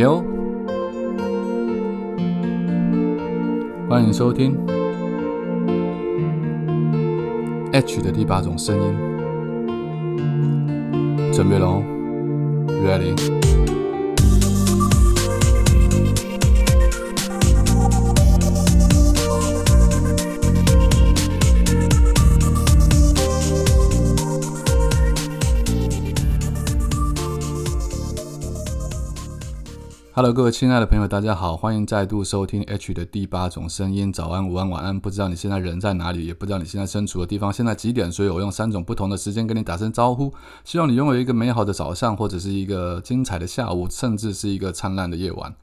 有，欢迎收听 H 的第八种声音，准备喽，Ready。Hello，各位亲爱的朋友，大家好，欢迎再度收听 H 的第八种声音。早安、午安、晚安，不知道你现在人在哪里，也不知道你现在身处的地方现在几点，所以我用三种不同的时间跟你打声招呼。希望你拥有一个美好的早上，或者是一个精彩的下午，甚至是一个灿烂的夜晚。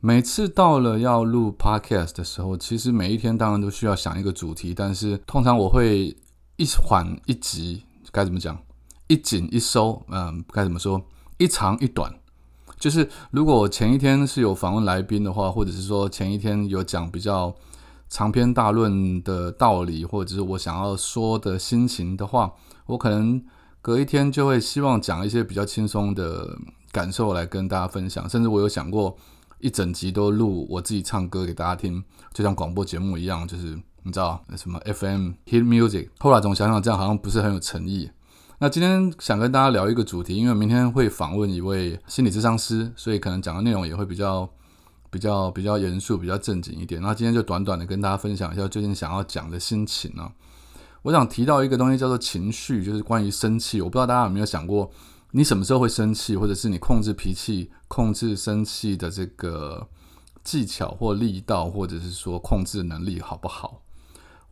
每次到了要录 Podcast 的时候，其实每一天当然都需要想一个主题，但是通常我会一缓一急，该怎么讲？一紧一收，嗯，该怎么说？一长一短。就是如果前一天是有访问来宾的话，或者是说前一天有讲比较长篇大论的道理，或者是我想要说的心情的话，我可能隔一天就会希望讲一些比较轻松的感受来跟大家分享。甚至我有想过一整集都录我自己唱歌给大家听，就像广播节目一样，就是你知道什么 FM hit music。后来总想想这样好像不是很有诚意。那今天想跟大家聊一个主题，因为明天会访问一位心理咨商师，所以可能讲的内容也会比较、比较、比较严肃、比较正经一点。那今天就短短的跟大家分享一下最近想要讲的心情呢。我想提到一个东西叫做情绪，就是关于生气。我不知道大家有没有想过，你什么时候会生气，或者是你控制脾气、控制生气的这个技巧或力道，或者是说控制能力好不好？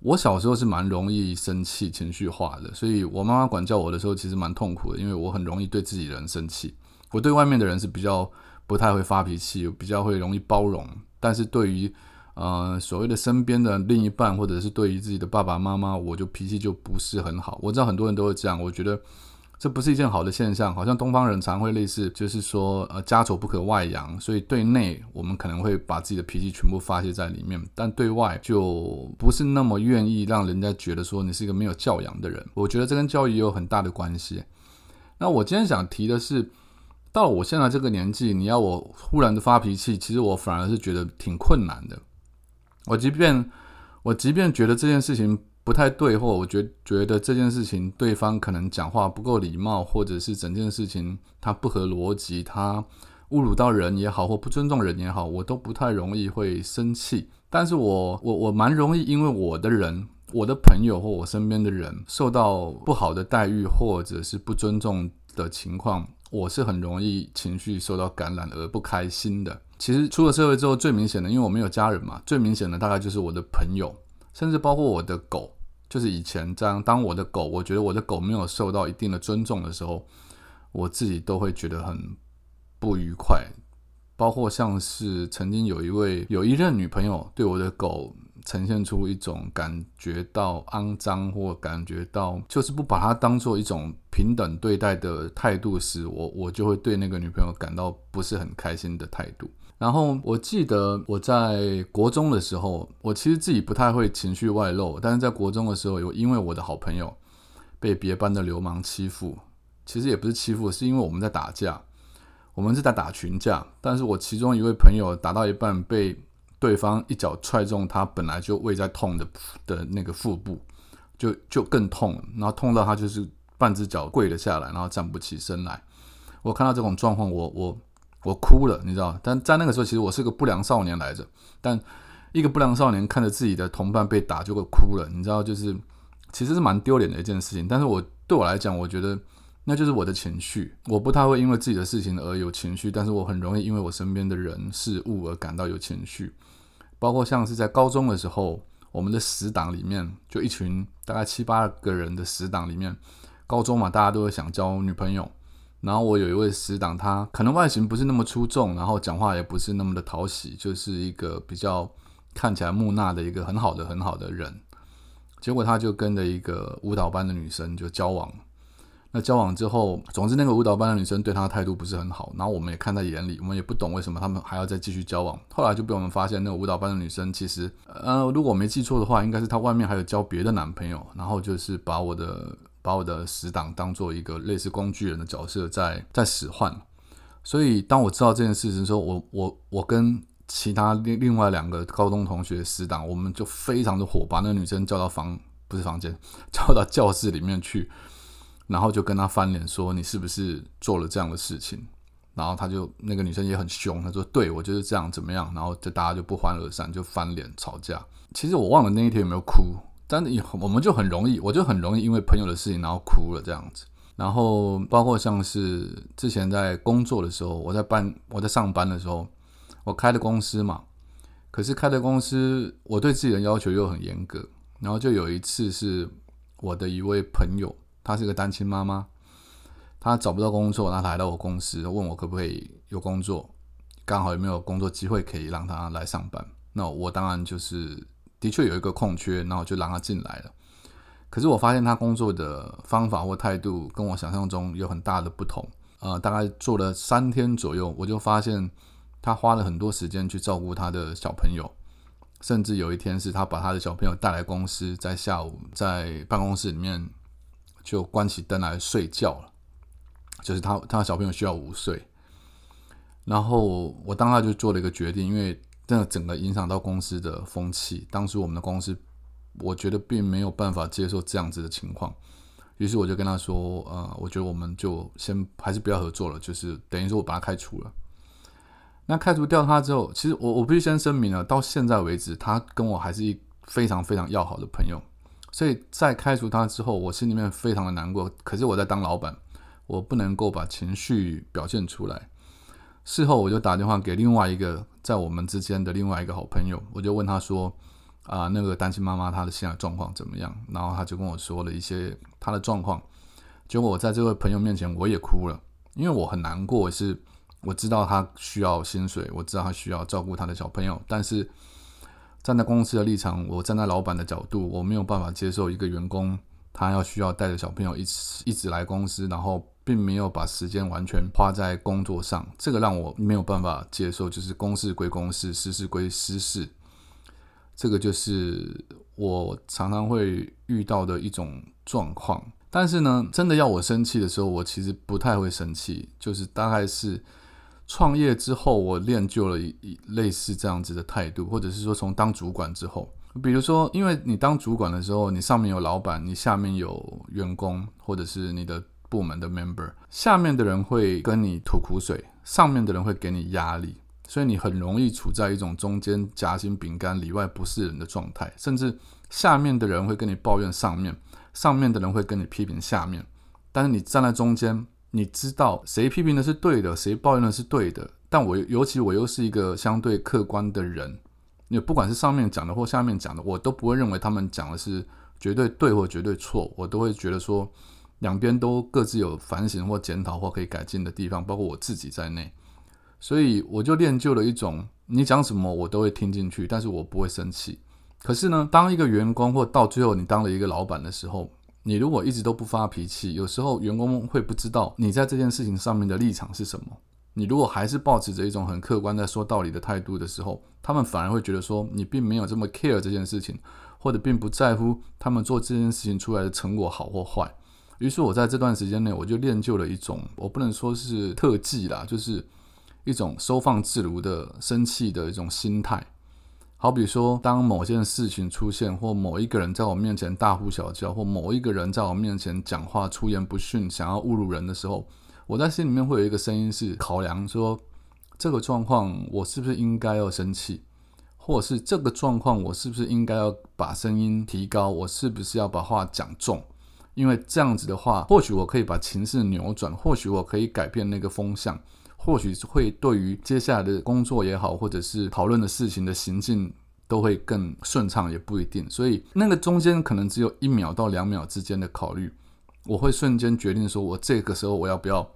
我小时候是蛮容易生气、情绪化的，所以我妈妈管教我的时候其实蛮痛苦的，因为我很容易对自己人生气。我对外面的人是比较不太会发脾气，比较会容易包容，但是对于呃所谓的身边的另一半，或者是对于自己的爸爸妈妈，我就脾气就不是很好。我知道很多人都会这样，我觉得。这不是一件好的现象，好像东方人常会类似，就是说，呃，家丑不可外扬，所以对内我们可能会把自己的脾气全部发泄在里面，但对外就不是那么愿意让人家觉得说你是一个没有教养的人。我觉得这跟教育也有很大的关系。那我今天想提的是，到我现在这个年纪，你要我忽然的发脾气，其实我反而是觉得挺困难的。我即便我即便觉得这件事情。不太对，或我觉觉得这件事情对方可能讲话不够礼貌，或者是整件事情他不合逻辑，他侮辱到人也好，或不尊重人也好，我都不太容易会生气。但是我我我蛮容易，因为我的人、我的朋友或我身边的人受到不好的待遇，或者是不尊重的情况，我是很容易情绪受到感染而不开心的。其实出了社会之后，最明显的，因为我没有家人嘛，最明显的大概就是我的朋友，甚至包括我的狗。就是以前这样，当我的狗，我觉得我的狗没有受到一定的尊重的时候，我自己都会觉得很不愉快。包括像是曾经有一位有一任女朋友对我的狗呈现出一种感觉到肮脏或感觉到就是不把它当做一种平等对待的态度时，我我就会对那个女朋友感到不是很开心的态度。然后我记得我在国中的时候，我其实自己不太会情绪外露，但是在国中的时候，有因为我的好朋友被别班的流氓欺负，其实也不是欺负，是因为我们在打架，我们是在打群架，但是我其中一位朋友打到一半被对方一脚踹中他本来就胃在痛的的那个腹部，就就更痛，然后痛到他就是半只脚跪了下来，然后站不起身来。我看到这种状况，我我。我哭了，你知道？但在那个时候，其实我是个不良少年来着。但一个不良少年看着自己的同伴被打，就会哭了，你知道？就是其实是蛮丢脸的一件事情。但是我对我来讲，我觉得那就是我的情绪。我不太会因为自己的事情而有情绪，但是我很容易因为我身边的人事物而感到有情绪。包括像是在高中的时候，我们的死党里面，就一群大概七八个人的死党里面，高中嘛，大家都会想交女朋友。然后我有一位死党，他可能外形不是那么出众，然后讲话也不是那么的讨喜，就是一个比较看起来木讷的一个很好的很好的人。结果他就跟着一个舞蹈班的女生就交往。那交往之后，总之那个舞蹈班的女生对他态度不是很好，然后我们也看在眼里，我们也不懂为什么他们还要再继续交往。后来就被我们发现，那个舞蹈班的女生其实，呃，如果我没记错的话，应该是她外面还有交别的男朋友，然后就是把我的。把我的死党当做一个类似工具人的角色在在使唤，所以当我知道这件事情的时候，我我我跟其他另另外两个高中同学死党，我们就非常的火，把那个女生叫到房不是房间，叫到教室里面去，然后就跟她翻脸说：“你是不是做了这样的事情？”然后他就那个女生也很凶，她说：“对我就是这样，怎么样？”然后就大家就不欢而散，就翻脸吵架。其实我忘了那一天有没有哭，但是我们就很容易，我就很容易因为朋友的事情然后哭了这样子。然后包括像是之前在工作的时候，我在办我在上班的时候，我开的公司嘛，可是开的公司我对自己的要求又很严格。然后就有一次是我的一位朋友，她是个单亲妈妈。她找不到工作，然后来到我公司，问我可不可以有工作，刚好有没有工作机会可以让她来上班。那我当然就是的确有一个空缺，然后就让他进来了。可是我发现他工作的方法或态度跟我想象中有很大的不同。呃，大概做了三天左右，我就发现他花了很多时间去照顾他的小朋友，甚至有一天是他把他的小朋友带来公司，在下午在办公室里面就关起灯来睡觉了。就是他，他的小朋友需要午睡，然后我当下就做了一个决定，因为这整个影响到公司的风气。当时我们的公司，我觉得并没有办法接受这样子的情况，于是我就跟他说：“呃，我觉得我们就先还是不要合作了，就是等于说我把他开除了。那开除掉他之后，其实我我必须先声明了，到现在为止，他跟我还是一非常非常要好的朋友。所以在开除他之后，我心里面非常的难过。可是我在当老板。我不能够把情绪表现出来。事后我就打电话给另外一个在我们之间的另外一个好朋友，我就问他说：“啊，那个单亲妈妈她的现在状况怎么样？”然后他就跟我说了一些他的状况。结果我在这位朋友面前我也哭了，因为我很难过。是我知道他需要薪水，我知道他需要照顾他的小朋友，但是站在公司的立场，我站在老板的角度，我没有办法接受一个员工他要需要带着小朋友一直一直来公司，然后。并没有把时间完全花在工作上，这个让我没有办法接受。就是公事归公事，私事归私事，这个就是我常常会遇到的一种状况。但是呢，真的要我生气的时候，我其实不太会生气。就是大概是创业之后，我练就了一类似这样子的态度，或者是说从当主管之后，比如说，因为你当主管的时候，你上面有老板，你下面有员工，或者是你的。部门的 member，下面的人会跟你吐苦水，上面的人会给你压力，所以你很容易处在一种中间夹心饼干里外不是人的状态。甚至下面的人会跟你抱怨上面，上面的人会跟你批评下面，但是你站在中间，你知道谁批评的是对的，谁抱怨的是对的。但我尤其我又是一个相对客观的人，你不管是上面讲的或下面讲的，我都不会认为他们讲的是绝对对或绝对错，我都会觉得说。两边都各自有反省或检讨或可以改进的地方，包括我自己在内，所以我就练就了一种，你讲什么我都会听进去，但是我不会生气。可是呢，当一个员工或到最后你当了一个老板的时候，你如果一直都不发脾气，有时候员工会不知道你在这件事情上面的立场是什么。你如果还是保持着一种很客观在说道理的态度的时候，他们反而会觉得说你并没有这么 care 这件事情，或者并不在乎他们做这件事情出来的成果好或坏。于是我在这段时间内，我就练就了一种，我不能说是特技啦，就是一种收放自如的生气的一种心态。好比说，当某件事情出现，或某一个人在我面前大呼小叫，或某一个人在我面前讲话出言不逊，想要侮辱人的时候，我在心里面会有一个声音是考量说，这个状况我是不是应该要生气，或者是这个状况我是不是应该要把声音提高，我是不是要把话讲重。因为这样子的话，或许我可以把情势扭转，或许我可以改变那个风向，或许会对于接下来的工作也好，或者是讨论的事情的行进都会更顺畅，也不一定。所以那个中间可能只有一秒到两秒之间的考虑，我会瞬间决定说，我这个时候我要不要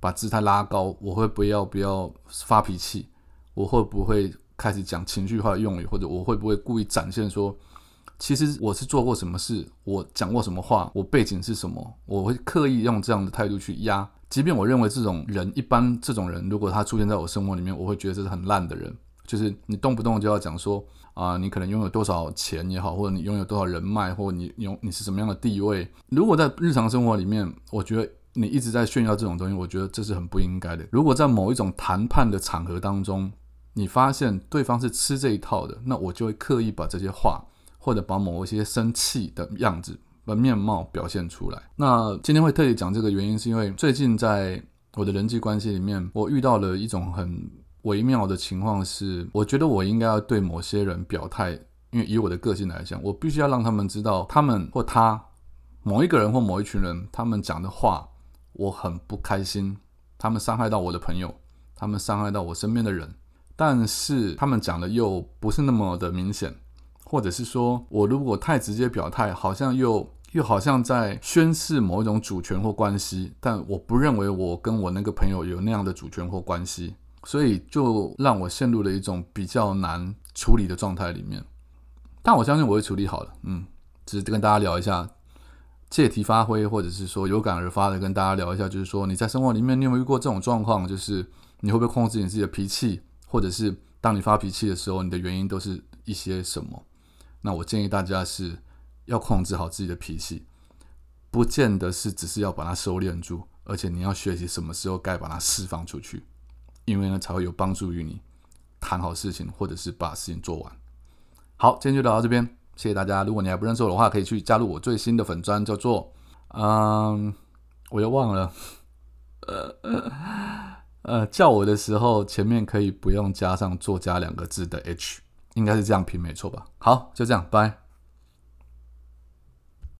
把姿态拉高，我会不要不要发脾气，我会不会开始讲情绪化用语，或者我会不会故意展现说。其实我是做过什么事，我讲过什么话，我背景是什么，我会刻意用这样的态度去压。即便我认为这种人一般，这种人如果他出现在我生活里面，我会觉得这是很烂的人。就是你动不动就要讲说啊，你可能拥有多少钱也好，或者你拥有多少人脉，或者你拥你是什么样的地位。如果在日常生活里面，我觉得你一直在炫耀这种东西，我觉得这是很不应该的。如果在某一种谈判的场合当中，你发现对方是吃这一套的，那我就会刻意把这些话或者把某一些生气的样子、的面貌表现出来。那今天会特意讲这个原因，是因为最近在我的人际关系里面，我遇到了一种很微妙的情况，是我觉得我应该要对某些人表态，因为以我的个性来讲，我必须要让他们知道，他们或他某一个人或某一群人，他们讲的话。我很不开心，他们伤害到我的朋友，他们伤害到我身边的人，但是他们讲的又不是那么的明显，或者是说我如果太直接表态，好像又又好像在宣示某一种主权或关系，但我不认为我跟我那个朋友有那样的主权或关系，所以就让我陷入了一种比较难处理的状态里面。但我相信我会处理好的，嗯，只是跟大家聊一下。借题发挥，或者是说有感而发的跟大家聊一下，就是说你在生活里面，你有没有遇过这种状况？就是你会不会控制你自己的脾气，或者是当你发脾气的时候，你的原因都是一些什么？那我建议大家是要控制好自己的脾气，不见得是只是要把它收敛住，而且你要学习什么时候该把它释放出去，因为呢才会有帮助于你谈好事情，或者是把事情做完。好，今天就聊到这边。谢谢大家！如果你还不认识我的话，可以去加入我最新的粉砖，叫做嗯，我又忘了，呃呃，叫我的时候前面可以不用加上作家两个字的 H，应该是这样拼没错吧？好，就这样，拜。